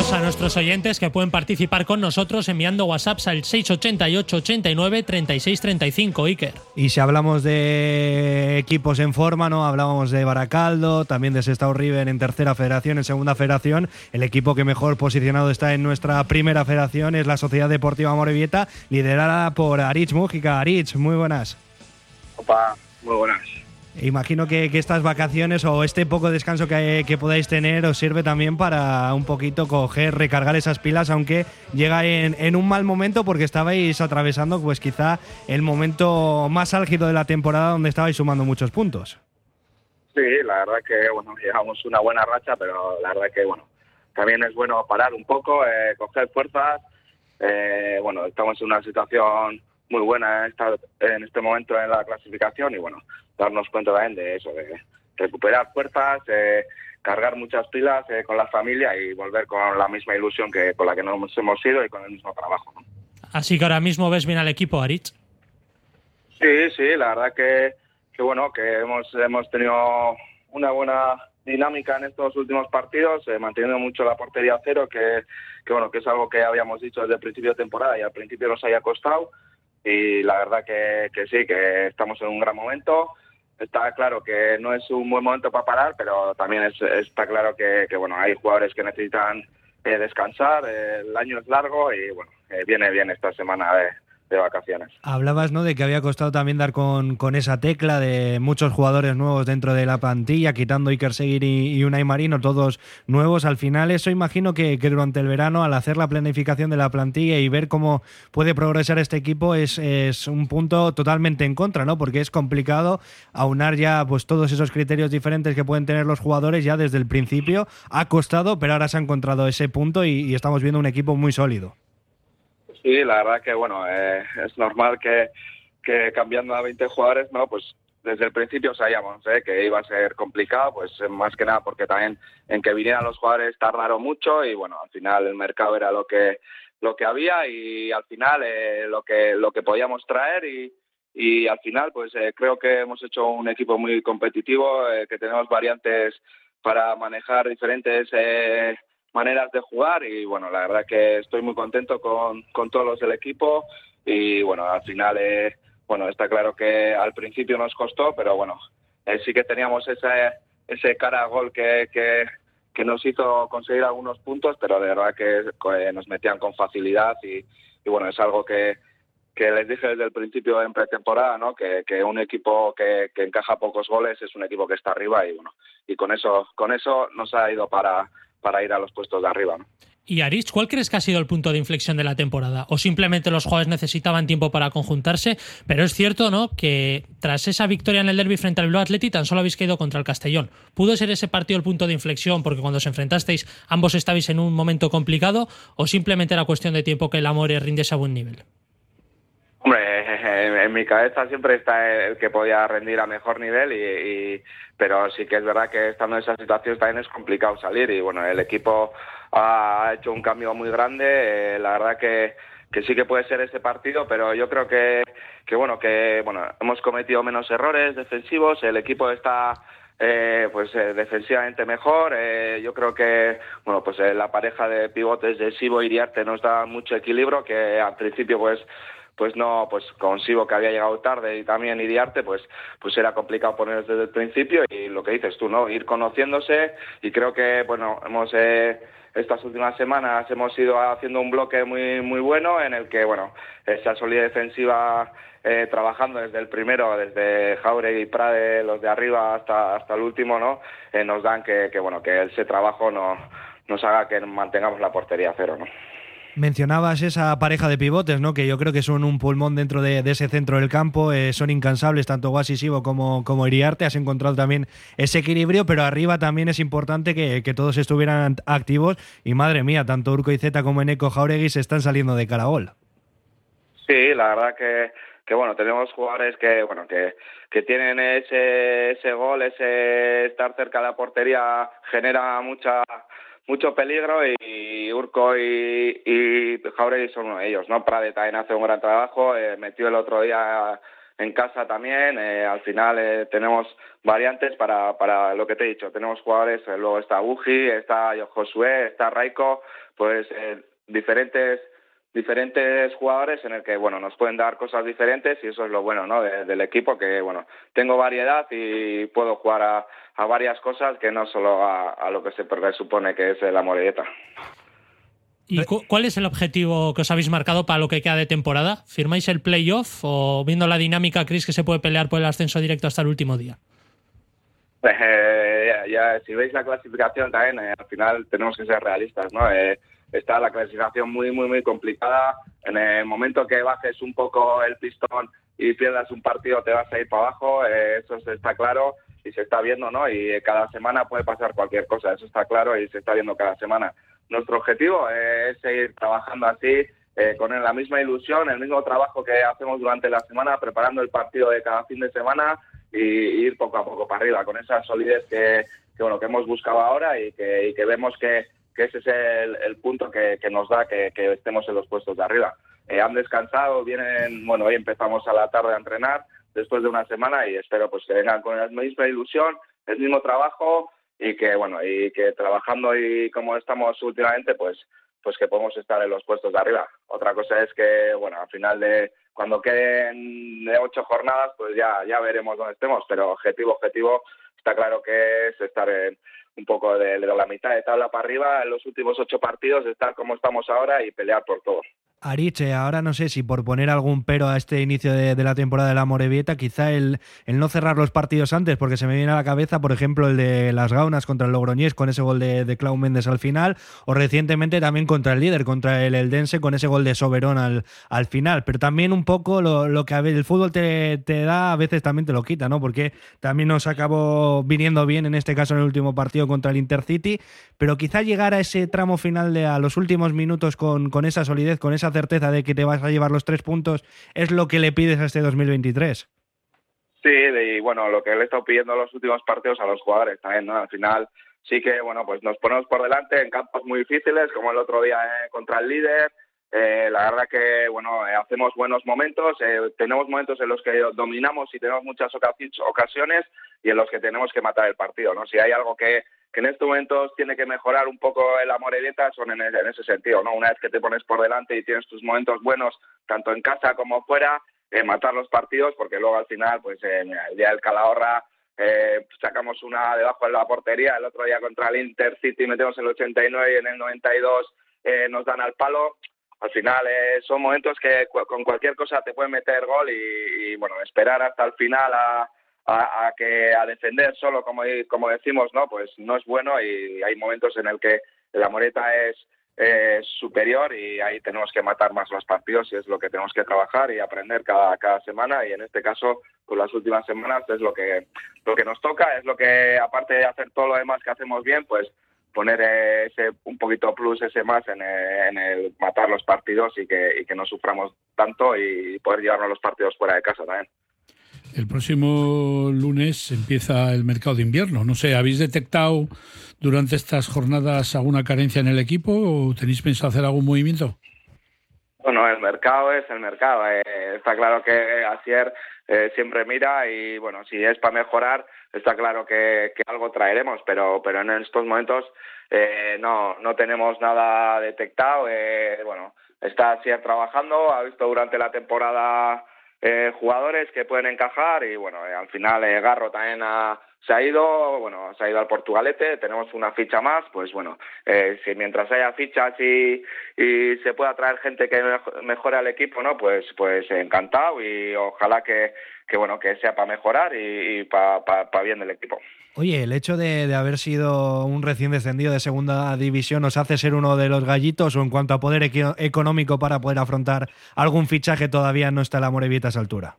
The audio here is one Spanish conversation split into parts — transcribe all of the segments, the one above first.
Recordamos a nuestros oyentes que pueden participar con nosotros enviando WhatsApps al 688 89 36 35, Iker. Y si hablamos de equipos en forma, ¿no? Hablábamos de Baracaldo, también de Sestao River en tercera federación, en segunda federación. El equipo que mejor posicionado está en nuestra primera federación es la Sociedad Deportiva Morevieta, liderada por Aritz Mújica. Aritz, muy buenas. Opa, muy buenas. Imagino que, estas vacaciones o este poco descanso que, podáis tener os sirve también para un poquito coger, recargar esas pilas, aunque llega en, un mal momento porque estabais atravesando pues quizá el momento más álgido de la temporada donde estabais sumando muchos puntos. Sí, la verdad que bueno, llevamos una buena racha, pero la verdad que bueno, también es bueno parar un poco, eh, coger fuerzas. Eh, bueno, estamos en una situación muy buena en este momento en la clasificación y bueno, darnos cuenta también de eso, de recuperar fuerzas, cargar muchas pilas eh, con la familia y volver con la misma ilusión que con la que nos hemos ido y con el mismo trabajo. Así que ahora mismo ves bien al equipo, Aritz. Sí, sí, la verdad que, que bueno, que hemos, hemos tenido una buena dinámica en estos últimos partidos, eh, manteniendo mucho la portería cero, que, que, bueno, que es algo que habíamos dicho desde el principio de temporada y al principio nos haya costado. Y la verdad que, que sí, que estamos en un gran momento. Está claro que no es un buen momento para parar, pero también está claro que, bueno, hay jugadores que necesitan eh, descansar, eh, el año es largo y bueno, eh, viene bien esta semana de, de vacaciones. Hablabas ¿no? de que había costado también dar con, con, esa tecla de muchos jugadores nuevos dentro de la plantilla, quitando Iker Seguir y, Unai Marino, todos nuevos. Al final, eso imagino que, durante el verano, al hacer la planificación de la plantilla y ver cómo puede progresar este equipo, es un punto totalmente en contra, ¿no? Porque es complicado aunar ya pues todos esos criterios diferentes que pueden tener los jugadores ya desde el principio. Ha costado, pero ahora se ha encontrado ese punto y estamos viendo un equipo muy sólido. Sí, la verdad que bueno, eh, es normal que, que cambiando a 20 jugadores, no, pues desde el principio sabíamos ¿eh? que iba a ser complicado, pues más que nada porque también en que vinieran los jugadores tardaron mucho y bueno, al final el mercado era lo que lo que había y al final eh, lo que lo que podíamos traer y, y al final pues eh, creo que hemos hecho un equipo muy competitivo, eh, que tenemos variantes para manejar diferentes eh, maneras de jugar y bueno, la verdad que estoy muy contento con, con todos los del equipo y bueno, al final eh, bueno, está claro que al principio nos costó, pero bueno, eh, sí que teníamos ese, ese cara a gol que, que, que, nos hizo conseguir algunos puntos, pero de verdad que nos metían con facilidad y, y bueno, es algo que, que les dije desde el principio en pretemporada, ¿no? Que, que un equipo que, que, encaja pocos goles es un equipo que está arriba y bueno, y con eso, con eso nos ha ido para, para ir a los puestos de arriba. ¿no? Y Aris, ¿cuál crees que ha sido el punto de inflexión de la temporada? ¿O simplemente los jugadores necesitaban tiempo para conjuntarse? Pero es cierto, ¿no? Que tras esa victoria en el derby frente al Blue Athletic tan solo habéis caído contra el Castellón. ¿Pudo ser ese partido el punto de inflexión porque cuando os enfrentasteis ambos estabais en un momento complicado? ¿O simplemente era cuestión de tiempo que el amor rindiese a buen nivel? Hombre, en mi cabeza siempre está el que podía rendir a mejor nivel, y, pero sí que es verdad que estando en esa situación también es complicado salir y bueno, el equipo ha hecho un cambio muy grande, eh, la verdad que, que sí que puede ser este partido, pero yo creo que, que bueno, que bueno, hemos cometido menos errores defensivos, el equipo está eh, pues eh, defensivamente mejor. Eh, yo creo que bueno pues eh, la pareja de pivotes de Sibo y Diarte nos da mucho equilibrio, que al principio pues pues no, pues consigo que había llegado tarde y también Iriarte, pues, pues era complicado poner desde el principio y lo que dices tú, ¿no? Ir conociéndose y creo que, bueno, hemos, eh, estas últimas semanas hemos ido haciendo un bloque muy, muy bueno en el que, bueno, esa solidez defensiva eh, trabajando desde el primero, desde Jauregui y Prade, los de arriba hasta, hasta el último, ¿no? Eh, nos dan que, que, bueno, que ese trabajo no, nos haga que mantengamos la portería cero, ¿no? Mencionabas esa pareja de pivotes, ¿no? Que yo creo que son un pulmón dentro de, ese centro del campo. Eh, son incansables, tanto Guasi Sibo como, como Iriarte. Has encontrado también ese equilibrio, pero arriba también es importante que, todos estuvieran activos. Y madre mía, tanto Urco y Zeta como Eneco Jauregui se están saliendo de caragol. Sí, la verdad que, que bueno, tenemos jugadores que, bueno, que, que tienen ese, ese gol, ese estar cerca de la portería genera mucha mucho peligro y Urco y, y Jauregui son uno de ellos, ¿no? Prade también hace un gran trabajo, eh, metió el otro día en casa también. Eh, al final eh, tenemos variantes para, para lo que te he dicho. Tenemos jugadores, eh, luego está Uji, está Josué, está Raiko, pues diferentes diferentes jugadores en el que bueno nos pueden dar cosas diferentes y eso es lo bueno ¿no? del equipo que bueno tengo variedad y puedo jugar a, a varias cosas que no solo a, a, lo que se presupone que es la morelleta. ¿Y cuál es el objetivo que os habéis marcado para lo que queda de temporada? ¿Firmáis el playoff o viendo la dinámica creéis que se puede pelear por el ascenso directo hasta el último día? Eh, ya, si veis la clasificación también, eh, al final tenemos que ser realistas, ¿no? Eh, está la clasificación muy, muy, muy complicada. En el momento que bajes un poco el pistón y pierdas un partido, te vas a ir para abajo, eso está claro y se está viendo, ¿no? Y cada semana puede pasar cualquier cosa, eso está claro y se está viendo cada semana. Nuestro objetivo es seguir trabajando así, eh, con la misma ilusión, el mismo trabajo que hacemos durante la semana, preparando el partido de cada fin de semana y, ir poco a poco para arriba, con esa solidez que, bueno, que hemos buscado ahora y que, vemos que, ese es el, punto que, nos da que, estemos en los puestos de arriba. Eh, han descansado, vienen, bueno, hoy empezamos a la tarde a entrenar, después de una semana y espero pues que vengan con la misma ilusión, el mismo trabajo y que bueno y que trabajando y como estamos últimamente pues pues que podemos estar en los puestos de arriba. Otra cosa es que bueno al final de cuando queden de ocho jornadas pues ya ya veremos dónde estemos, pero objetivo objetivo está claro que es estar en un poco de, la mitad de tabla para arriba en los últimos ocho partidos, estar como estamos ahora y pelear por todo. Ariche, ahora no sé si por poner algún pero a este inicio de, la temporada de la Morevieta, quizá el, el, no cerrar los partidos antes, porque se me viene a la cabeza, por ejemplo, el de las Gaunas contra el Logroñés con ese gol de, de Clau Méndez al final, o recientemente también contra el líder, contra el Eldense, con ese gol de Soberón al, al final. Pero también un poco lo, lo que el fútbol te, te, da, a veces también te lo quita, ¿no? Porque también nos acabó viniendo bien, en este caso en el último partido contra el Intercity, pero quizá llegar a ese tramo final de a los últimos minutos con, con esa solidez, con certeza de que te vas a llevar los tres puntos es lo que le pides a este 2023. Sí, y bueno, lo que le he estado pidiendo los últimos partidos a los jugadores también, ¿no? Al final sí que, bueno, pues nos ponemos por delante en campos muy difíciles, como el otro día eh, contra el líder. Eh, la verdad que, bueno, eh, hacemos buenos momentos, tenemos momentos en los que dominamos y tenemos muchas ocasiones y en los que tenemos que matar el partido, ¿no? Si hay algo que, que en estos momentos tiene que mejorar un poco el amor son en, ese sentido, ¿no? Una vez que te pones por delante y tienes tus momentos buenos, tanto en casa como fuera, eh, matar los partidos, porque luego al final, pues el día del Calahorra eh, sacamos una debajo de la portería, el otro día contra el Intercity metemos el 89 y en el 92 eh, nos dan al palo. Al final eh, son momentos que con cualquier cosa te pueden meter gol y, y bueno, esperar hasta el final a a, que a defender solo, como, como decimos, no, pues no es bueno y hay momentos en el que la Moreta es superior y ahí tenemos que matar más los partidos y es lo que tenemos que trabajar y aprender cada, cada semana y en este caso con las últimas semanas es lo que lo que nos toca es lo que aparte de hacer todo lo demás que hacemos bien pues poner ese un poquito plus ese más en el, matar los partidos y que, y que no suframos tanto y poder llevarnos los partidos fuera de casa también. El próximo lunes empieza el mercado de invierno. No sé, ¿habéis detectado durante estas jornadas alguna carencia en el equipo o tenéis pensado hacer algún movimiento? Bueno, el mercado es el mercado. Eh, está claro que Asier eh, siempre mira y, bueno, si es para mejorar, está claro que, algo traeremos, pero, pero en estos momentos eh, no, no tenemos nada detectado. bueno, está Asier trabajando, ha visto durante la temporada eh, jugadores que pueden encajar y bueno, eh, al final eh, Garro también se ha ido, bueno, se ha ido al Portugalete, tenemos una ficha más, pues bueno, si mientras haya fichas y, y se pueda traer gente que mejore al equipo, ¿no? Pues, pues encantado y ojalá que, que bueno, que sea para mejorar y, para bien del equipo. Oye, el hecho de, haber sido un recién descendido de segunda división nos hace ser uno de los gallitos o en cuanto a poder económico para poder afrontar algún fichaje todavía no está la Morevieta a esa altura.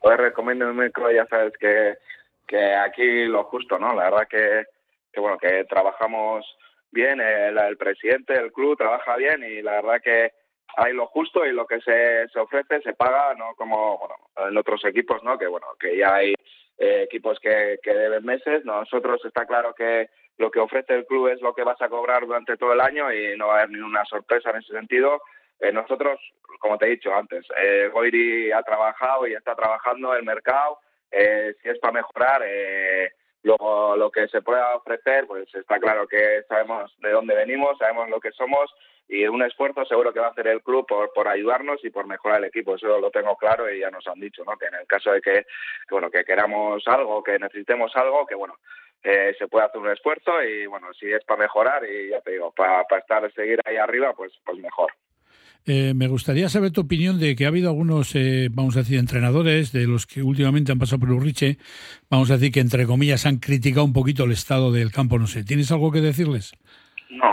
Pues recomiendo ya sabes que, que aquí lo justo, ¿no? La verdad que, que bueno, que trabajamos bien, el, el presidente del club trabaja bien y la verdad que hay lo justo y lo que se, se ofrece se paga, no como bueno, en otros equipos, ¿no? Que bueno, que ya hay eh, equipos que, que deben meses. Nosotros está claro que lo que ofrece el club es lo que vas a cobrar durante todo el año y no va a haber ninguna sorpresa en ese sentido. nosotros, como te he dicho antes, eh, Goiri ha trabajado y está trabajando el mercado. si es para mejorar, lo, lo que se pueda ofrecer, pues está claro que sabemos de dónde venimos, sabemos lo que somos y un esfuerzo seguro que va a hacer el club por, por ayudarnos y por mejorar el equipo. Eso lo tengo claro y ya nos han dicho, ¿no? Que en el caso de que, bueno, que queramos algo, que necesitemos algo, que bueno, eh, se puede hacer un esfuerzo y bueno, si es para mejorar y ya te digo, para, para estar, seguir ahí arriba, pues, pues mejor. Eh, me gustaría saber tu opinión de que ha habido algunos, eh, vamos a decir, entrenadores de los que últimamente han pasado por Urriche, vamos a decir que entre comillas han criticado un poquito el estado del campo, no sé. ¿Tienes algo que decirles?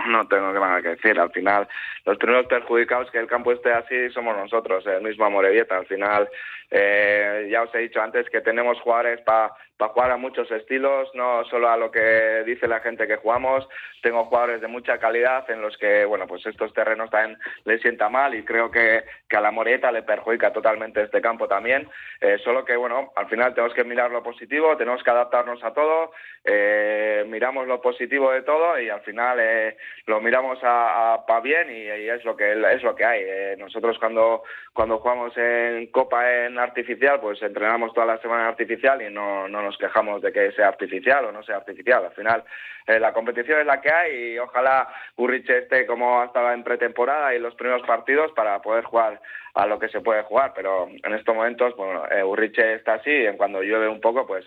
No, tengo nada que decir. Al final, los primeros perjudicados que el campo esté así somos nosotros, el mismo Amorebieta. Al final, eh, ya os he dicho antes que tenemos jugadores para para jugar a muchos estilos, no solo a lo que dice la gente que jugamos. Tengo jugadores de mucha calidad en los que, bueno, pues estos terrenos también le sienta mal y creo que, que a la Moreta le perjudica totalmente este campo también. Eh, solo que, bueno, al final tenemos que mirar lo positivo, tenemos que adaptarnos a todo, eh, miramos lo positivo de todo y al final eh, lo miramos a, para bien y, es lo que es lo que hay. nosotros cuando cuando jugamos en Copa en artificial, pues entrenamos toda la semana en artificial y no, no nos quejamos de que sea artificial o no sea artificial. Al final, eh, la competición es la que hay y ojalá Urriche esté como estaba en pretemporada y los primeros partidos para poder jugar a lo que se puede jugar. Pero en estos momentos, bueno, eh, Urriche está así y cuando llueve un poco, pues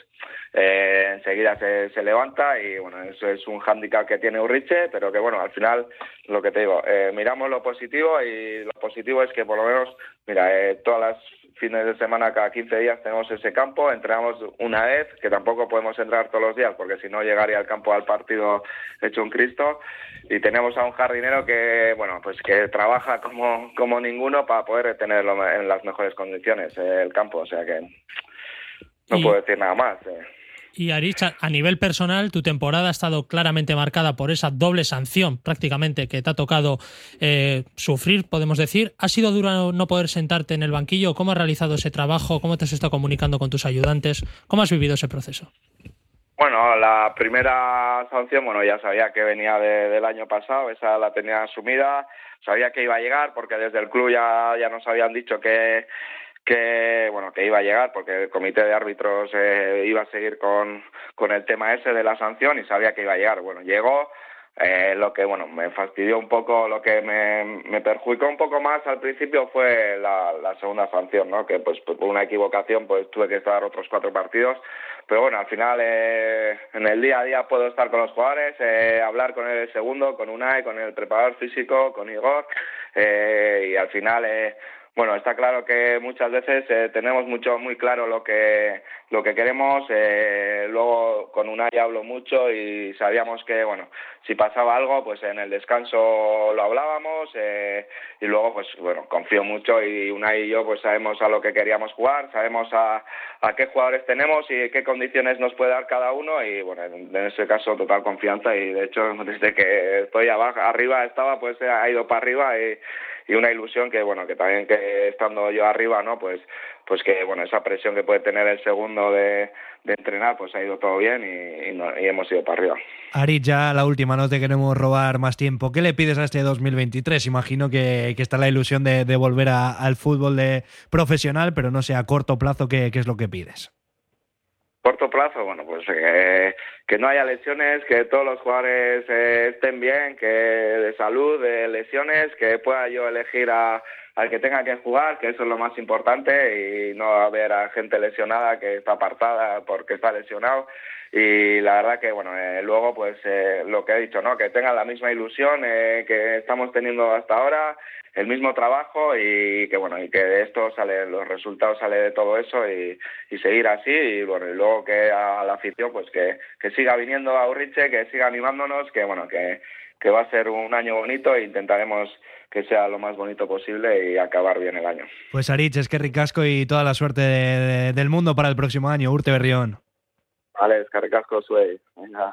eh, enseguida se, se, levanta y bueno, eso es un hándicap que tiene Urriche, pero que bueno, al final, lo que te digo, miramos lo positivo y lo positivo es que por lo menos, mira, todas las fines de semana, cada 15 días tenemos ese campo, entrenamos una vez, que tampoco podemos entrar todos los días porque si no llegaría al campo al partido hecho un Cristo, y tenemos a un jardinero que, bueno, pues que trabaja como, como ninguno para poder tenerlo en las mejores condiciones eh, el campo, o sea que no puedo decir nada más. Eh. Y Arich, a nivel personal, tu temporada ha estado claramente marcada por esa doble sanción prácticamente que te ha tocado eh, sufrir, podemos decir. ¿Ha sido duro no poder sentarte en el banquillo? ¿Cómo has realizado ese trabajo? ¿Cómo te has estado comunicando con tus ayudantes? ¿Cómo has vivido ese proceso? Bueno, la primera sanción, bueno, ya sabía que venía del año pasado, esa la tenía asumida, sabía que iba a llegar porque desde el club ya, ya nos habían dicho que que bueno que iba a llegar porque el comité de árbitros eh, iba a seguir con, con el tema ese de la sanción y sabía que iba a llegar. Bueno llegó eh, lo que bueno me fastidió un poco lo que me, me perjudicó un poco más al principio fue la, segunda sanción no que pues por una equivocación pues tuve que estar otros cuatro partidos. Pero bueno al final eh, en el día a día puedo estar con los jugadores eh, hablar con el segundo con Unai con el preparador físico con Igor eh, y al final eh, bueno, está claro que muchas veces eh, tenemos mucho muy claro lo que lo que queremos. Eh, luego con Unai hablo mucho y sabíamos que bueno, si pasaba algo, pues en el descanso lo hablábamos eh, y luego pues bueno, confío mucho y Unai y yo pues sabemos a lo que queríamos jugar, sabemos a, a qué jugadores tenemos y qué condiciones nos puede dar cada uno y bueno, en, ese caso total confianza y de hecho desde que estoy abajo arriba estaba pues ha ido para arriba y y una ilusión que bueno que también que estando yo arriba no pues pues que bueno esa presión que puede tener el segundo de, entrenar pues ha ido todo bien y, hemos ido para arriba. Ari ya la última no te queremos robar más tiempo. ¿qué le pides a este 2023? imagino que, está la ilusión de, volver al fútbol de profesional pero no sé a corto plazo qué, qué es lo que pides corto plazo, bueno, pues eh, que no haya lesiones, que todos los jugadores eh, estén bien, que de salud, de lesiones, que pueda yo elegir a, al que tenga que jugar, que eso es lo más importante, y no haber a gente lesionada que está apartada porque está lesionado. Y la verdad que, bueno, eh, luego, pues eh, lo que he dicho, ¿no? Que tengan la misma ilusión eh, que estamos teniendo hasta ahora, el mismo trabajo y que, bueno, y que de esto sale, los resultados sale de todo eso y, y seguir así. Y, bueno, y luego que a la afición, pues que, que siga viniendo a Urriche, que siga animándonos, que, bueno, que, que va a ser un año bonito e intentaremos que sea lo más bonito posible y acabar bien el año. Pues Arich, es que ricasco y toda la suerte de, de, del mundo para el próximo año, Urte Berrión. Vale, es que ricasco. Venga.